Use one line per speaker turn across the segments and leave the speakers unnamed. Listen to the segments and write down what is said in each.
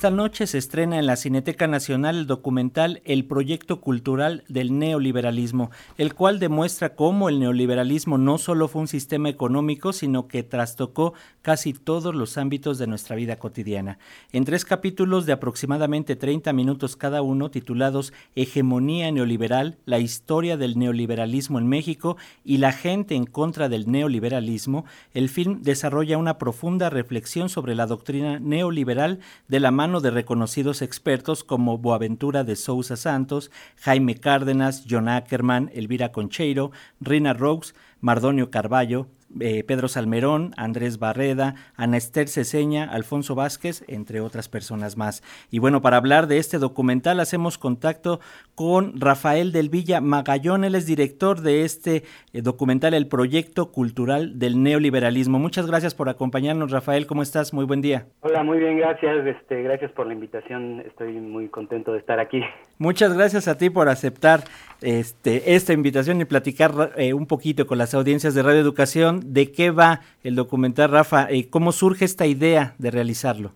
Esta noche se estrena en la Cineteca Nacional el documental El Proyecto Cultural del Neoliberalismo, el cual demuestra cómo el neoliberalismo no solo fue un sistema económico, sino que trastocó casi todos los ámbitos de nuestra vida cotidiana. En tres capítulos de aproximadamente 30 minutos cada uno, titulados Hegemonía neoliberal, la historia del neoliberalismo en México y la gente en contra del neoliberalismo, el film desarrolla una profunda reflexión sobre la doctrina neoliberal de la mano de reconocidos expertos como Boaventura de Sousa Santos, Jaime Cárdenas, John Ackerman, Elvira Concheiro, Rina Rose, Mardonio Carballo, eh, Pedro Salmerón, Andrés Barreda, Ana Esther Ceseña, Alfonso Vázquez, entre otras personas más. Y bueno, para hablar de este documental hacemos contacto con Rafael del Villa Magallón, él es director de este eh, documental, el Proyecto Cultural del Neoliberalismo. Muchas gracias por acompañarnos, Rafael, ¿cómo estás? Muy buen día.
Hola, muy bien, gracias, este, gracias por la invitación, estoy muy contento de estar aquí.
Muchas gracias a ti por aceptar este, esta invitación y platicar eh, un poquito con las audiencias de Radio Educación de qué va el documental, Rafa, cómo surge esta idea de realizarlo.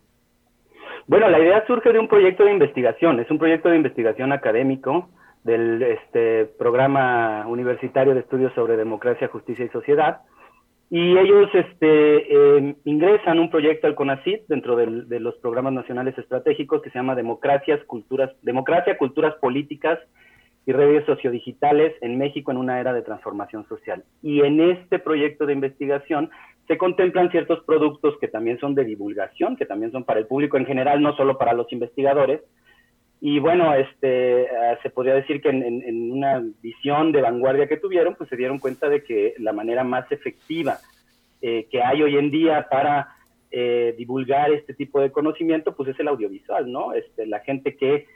Bueno, la idea surge de un proyecto de investigación, es un proyecto de investigación académico del este, programa universitario de estudios sobre democracia, justicia y sociedad. Y ellos este, em, ingresan un proyecto al CONACYT dentro de los programas nacionales estratégicos que se llama Democracias, Culturas, Democracia, Culturas Políticas y redes sociodigitales en México en una era de transformación social. Y en este proyecto de investigación se contemplan ciertos productos que también son de divulgación, que también son para el público en general, no solo para los investigadores. Y bueno, este, eh, se podría decir que en, una visión de vanguardia que tuvieron, pues se dieron cuenta de que la manera más efectiva eh, que hay hoy en día para eh, divulgar este tipo de conocimiento, pues es el audiovisual, ¿no? Este, la gente que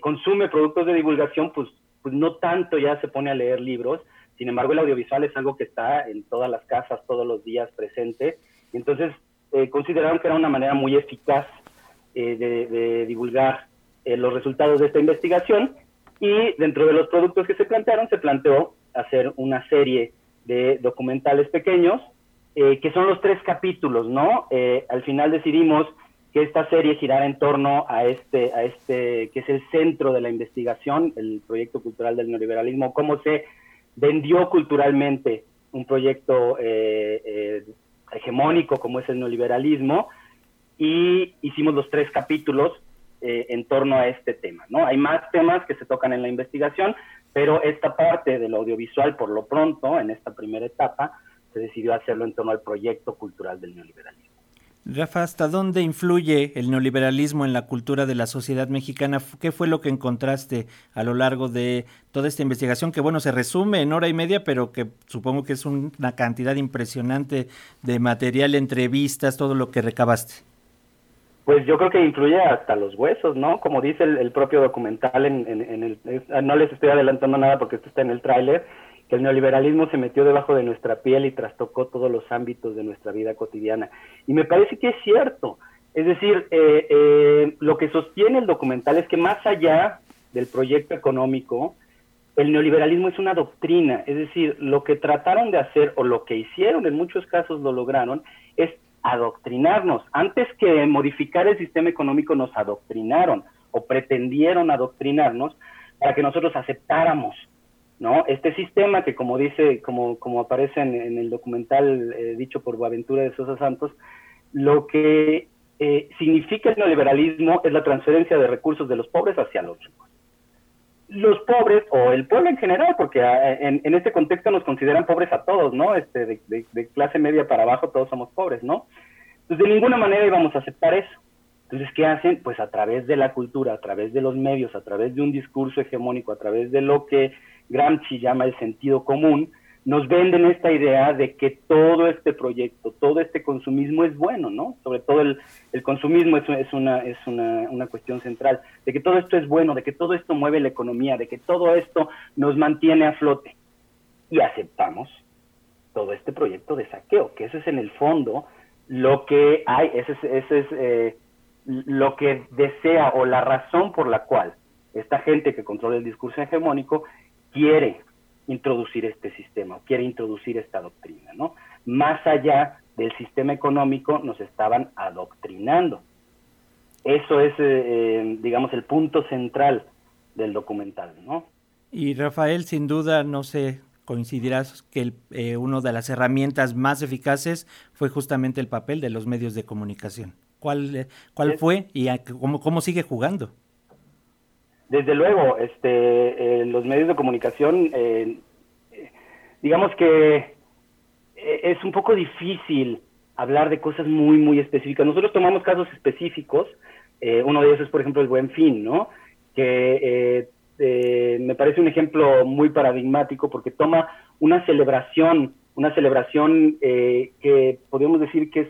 consume productos de divulgación, pues pues no tanto ya se pone a leer libros, sin embargo el audiovisual es algo que está en todas las casas todos los días presente, entonces eh, consideraron que era una manera muy eficaz eh, de, divulgar eh, los resultados de esta investigación, y dentro de los productos que se plantearon se planteó hacer una serie de documentales pequeños, que son los tres capítulos, ¿no? al final decidimos que esta serie girara en torno a este, a este, que es el centro de la investigación, el proyecto cultural del neoliberalismo, cómo se vendió culturalmente un proyecto eh, eh, hegemónico como es el neoliberalismo, y hicimos los tres capítulos eh, en torno a este tema. ¿no? Hay más temas que se tocan en la investigación, pero esta parte del audiovisual, por lo pronto, en esta primera etapa, se decidió hacerlo en torno al proyecto cultural del neoliberalismo.
Rafa, ¿hasta dónde influye el neoliberalismo en la cultura de la sociedad mexicana? ¿Qué fue lo que encontraste a lo largo de toda esta investigación? Que bueno, se resume en hora y media, pero que supongo que es una cantidad impresionante de material, entrevistas, todo lo que recabaste.
Pues yo creo que influye hasta los huesos, ¿no? Como dice el, propio documental, en, en, el, no les estoy adelantando nada porque esto está en el tráiler, el neoliberalismo se metió debajo de nuestra piel y trastocó todos los ámbitos de nuestra vida cotidiana. Y me parece que es cierto. Es decir, eh, eh, lo que sostiene el documental es que más allá del proyecto económico, el neoliberalismo es una doctrina. Es decir, lo que trataron de hacer o lo que hicieron, en muchos casos lo lograron, es adoctrinarnos. Antes que modificar el sistema económico, nos adoctrinaron o pretendieron adoctrinarnos para que nosotros aceptáramos ¿no? Este sistema que como dice, como, como aparece en, el documental eh, dicho por Boaventura de Sosa Santos, lo que eh, significa el neoliberalismo es la transferencia de recursos de los pobres hacia los ricos. Los pobres, o el pueblo en general, porque ah, en, este contexto nos consideran pobres a todos, ¿no? Este, de, clase media para abajo todos somos pobres, ¿no? Entonces de ninguna manera íbamos a aceptar eso. Entonces, ¿qué hacen? Pues a través de la cultura, a través de los medios, a través de un discurso hegemónico, a través de lo que Gramsci llama el sentido común, nos venden esta idea de que todo este proyecto, todo este consumismo es bueno, ¿no? Sobre todo el, consumismo es, una, es una, una, cuestión central, de que todo esto es bueno, de que todo esto mueve la economía, de que todo esto nos mantiene a flote. Y aceptamos todo este proyecto de saqueo, que eso es en el fondo lo que hay, ese es, ese es eh, lo que desea o la razón por la cual esta gente que controla el discurso hegemónico quiere introducir este sistema, quiere introducir esta doctrina, ¿no? Más allá del sistema económico nos estaban adoctrinando. Eso es, eh, digamos, el punto central del documental, ¿no?
Y Rafael, sin duda, no sé, coincidirás que el, eh, una de las herramientas más eficaces fue justamente el papel de los medios de comunicación. ¿Cuál, eh, cuál fue y cómo, cómo sigue jugando?
Desde luego, este, eh, los medios de comunicación, digamos que es un poco difícil hablar de cosas muy, muy específicas. Nosotros tomamos casos específicos, uno de ellos es, por ejemplo, el Buen Fin, ¿no? Que eh, me parece un ejemplo muy paradigmático porque toma una celebración, una celebración eh, que podríamos decir que es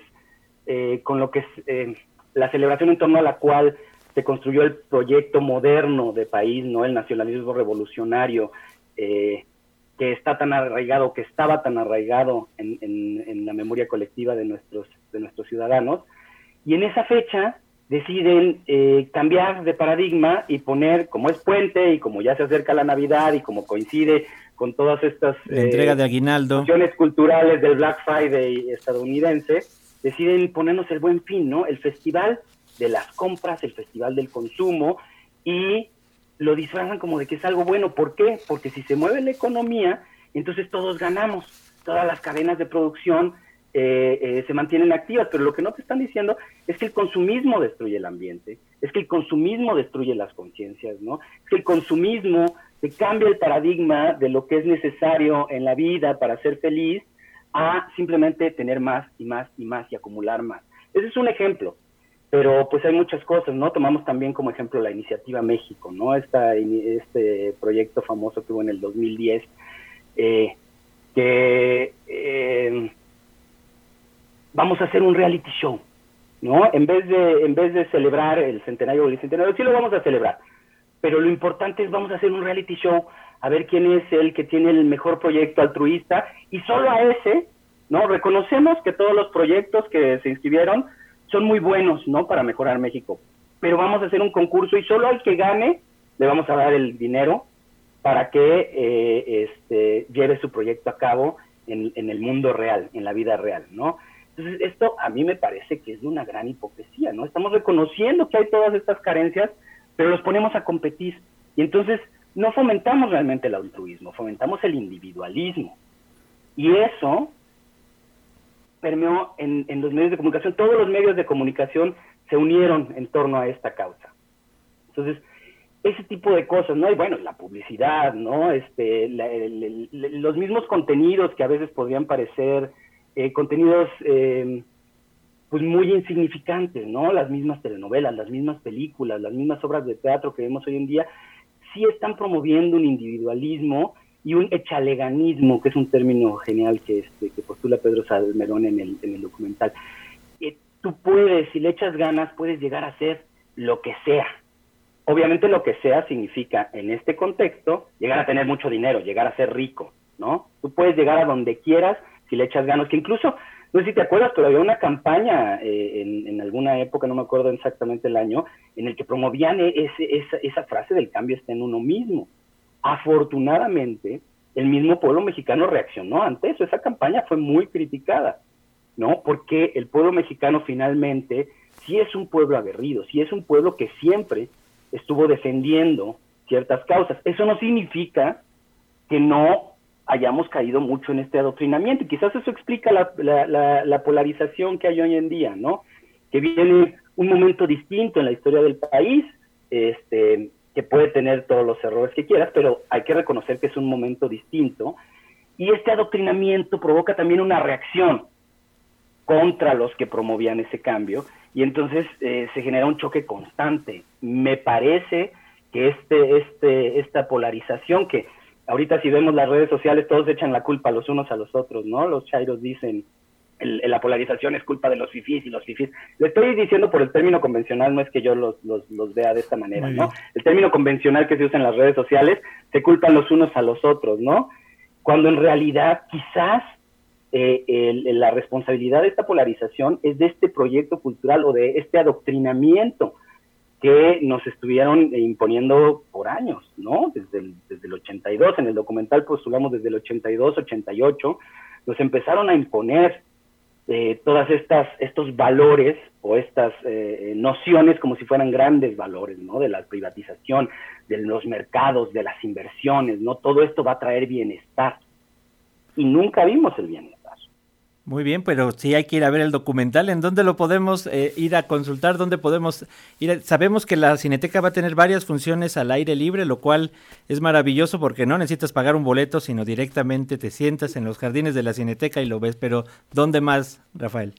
eh, con lo que es la celebración en torno a la cual se construyó el proyecto moderno de país, no el nacionalismo revolucionario, que está tan arraigado, que estaba tan arraigado en, en, la memoria colectiva de nuestros, de nuestros ciudadanos. Y en esa fecha deciden eh, cambiar de paradigma y poner, como es puente y como ya se acerca la Navidad y como coincide con todas estas
la entrega de aguinaldo
culturales del Black Friday estadounidense, deciden ponernos el buen fin, ¿no? El festival de las compras, el festival del consumo y lo disfrazan como de que es algo bueno. ¿Por qué? Porque si se mueve la economía, entonces todos ganamos. Todas las cadenas de producción eh, eh, se mantienen activas, pero lo que no te están diciendo es que el consumismo destruye el ambiente, es que el consumismo destruye las conciencias, ¿no? Es que el consumismo te cambia el paradigma de lo que es necesario en la vida para ser feliz a simplemente tener más y más y más y acumular más. Ese es un ejemplo, pero pues hay muchas cosas, ¿no? Tomamos también como ejemplo la iniciativa México, ¿no? Esta, este proyecto famoso que hubo en el 2010, eh, que vamos a hacer un reality show, ¿no? En vez de, en vez de celebrar el centenario del bicentenario, sí lo vamos a celebrar, pero lo importante es vamos a hacer un reality show a ver quién es el que tiene el mejor proyecto altruista y solo a ese, ¿no? Reconocemos que todos los proyectos que se inscribieron son muy buenos, ¿no? Para mejorar México, pero vamos a hacer un concurso y solo al que gane le vamos a dar el dinero para que eh, este, lleve su proyecto a cabo en, en el mundo real, en la vida real, ¿no? Entonces, esto a mí me parece que es una gran hipocresía, ¿no? Estamos reconociendo que hay todas estas carencias, pero los ponemos a competir. Y entonces no fomentamos realmente el altruismo, fomentamos el individualismo. Y eso permeó en, en los medios de comunicación. Todos los medios de comunicación se unieron en torno a esta causa. Entonces, ese tipo de cosas, ¿no? Y bueno, la publicidad, ¿no? Este, los mismos contenidos que a veces podrían parecer eh, contenidos eh, pues muy insignificantes, ¿no? Las mismas telenovelas, las mismas películas, las mismas obras de teatro que vemos hoy en día, sí están promoviendo un individualismo y un echaleganismo, que es un término genial que, este, que postula Pedro Salmerón en el, en el documental. Eh, tú puedes, si le echas ganas, puedes llegar a ser lo que sea. Obviamente lo que sea significa, en este contexto, llegar a tener mucho dinero, llegar a ser rico, ¿no? Tú puedes llegar a donde quieras si le echas ganas, que incluso, no sé si te acuerdas, pero había una campaña eh, en, alguna época, no me acuerdo exactamente el año, en el que promovían e, esa, esa frase del cambio está en uno mismo. Afortunadamente, el mismo pueblo mexicano reaccionó ante eso. Esa campaña fue muy criticada, ¿no? Porque el pueblo mexicano finalmente sí es un pueblo aguerrido, sí es un pueblo que siempre estuvo defendiendo ciertas causas. Eso no significa que no hayamos caído mucho en este adoctrinamiento. Y quizás eso explica la, la, polarización que hay hoy en día, ¿no? Que viene un momento distinto en la historia del país, este, que puede tener todos los errores que quieras, pero hay que reconocer que es un momento distinto. Y este adoctrinamiento provoca también una reacción contra los que promovían ese cambio, y entonces eh, se genera un choque constante. Me parece que este, este, esta polarización que ahorita si vemos las redes sociales, todos echan la culpa los unos a los otros, ¿no? Los chairos dicen, la polarización es culpa de los fifís y los fifís. Le estoy diciendo por el término convencional, no es que yo los, los, los vea de esta manera, ¿no? El término convencional que se usa en las redes sociales, se culpan los unos a los otros, ¿no? Cuando en realidad quizás eh, la responsabilidad de esta polarización es de este proyecto cultural o de este adoctrinamiento que nos estuvieron imponiendo por años, ¿no? Desde el, desde el 82, en el documental postulamos desde el 82, 88, nos empezaron a imponer eh, todas estas estos valores o estas eh, nociones como si fueran grandes valores, ¿no? De la privatización, de los mercados, de las inversiones, ¿no? Todo esto va a traer bienestar. Y nunca vimos el bienestar.
Muy bien, pero sí hay que ir a ver el documental. ¿En dónde lo podemos eh, ir a consultar? ¿Dónde podemos ir? Sabemos que la Cineteca va a tener varias funciones al aire libre, lo cual es maravilloso porque no necesitas pagar un boleto, sino directamente te sientas en los jardines de la Cineteca y lo ves. Pero ¿dónde más, Rafael?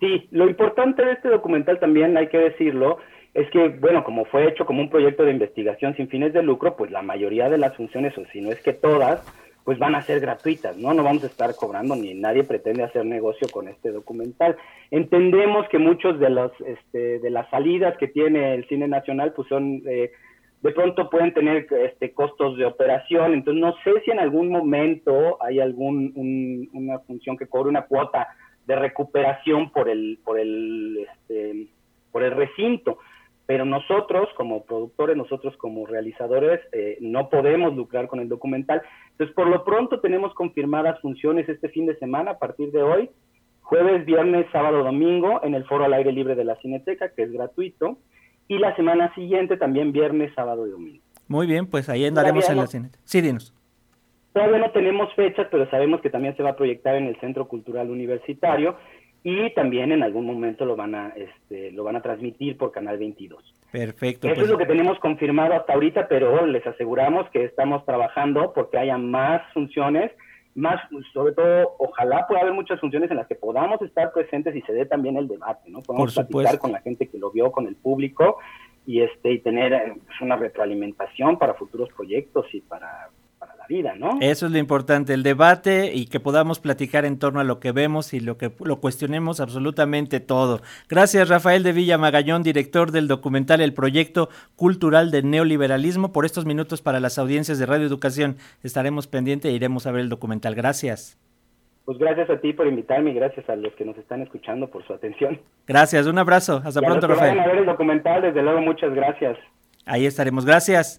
Sí, lo importante de este documental también, hay que decirlo, es que, bueno, como fue hecho como un proyecto de investigación sin fines de lucro, pues la mayoría de las funciones, o si no es que todas, pues van a ser gratuitas, ¿no? No vamos a estar cobrando ni nadie pretende hacer negocio con este documental. Entendemos que muchos de los este, de las salidas que tiene el cine nacional pues son eh, de pronto pueden tener este costos de operación, entonces no sé si en algún momento hay algún una función que cobre una cuota de recuperación por el por el este, por el recinto pero nosotros como productores, nosotros como realizadores, eh, no podemos lucrar con el documental. Entonces, por lo pronto tenemos confirmadas funciones este fin de semana a partir de hoy, jueves, viernes, sábado, domingo, en el foro al aire libre de la Cineteca, que es gratuito, y la semana siguiente también viernes, sábado y domingo.
Muy bien, pues ahí andaremos en la Cineteca. Sí, dinos.
Todavía no tenemos fechas, pero sabemos que también se va a proyectar en el Centro Cultural Universitario y también en algún momento lo van a este, lo van a transmitir por Canal 22.
Perfecto.
Eso es pues. lo que tenemos confirmado hasta ahorita, pero les aseguramos que estamos trabajando porque haya más funciones, más, sobre todo, ojalá pueda haber muchas funciones en las que podamos estar presentes y se dé también el debate, ¿no? Podemos platicar con la gente que lo vio, con el público y este y tener eh, pues, una retroalimentación para futuros proyectos y para vida, ¿no?
Eso es lo importante, el debate y que podamos platicar en torno a lo que vemos y lo que lo cuestionemos absolutamente todo. Gracias Rafael de Villa Magallón, director del documental El Proyecto Cultural del Neoliberalismo, por estos minutos para las audiencias de Radio Educación. Estaremos pendientes e iremos a ver el documental. Gracias.
Pues gracias a ti por invitarme y gracias a los que nos están escuchando por su atención.
Gracias, un abrazo. Hasta pronto, Rafael.
a ver el documental, desde luego, muchas gracias.
Ahí estaremos. Gracias.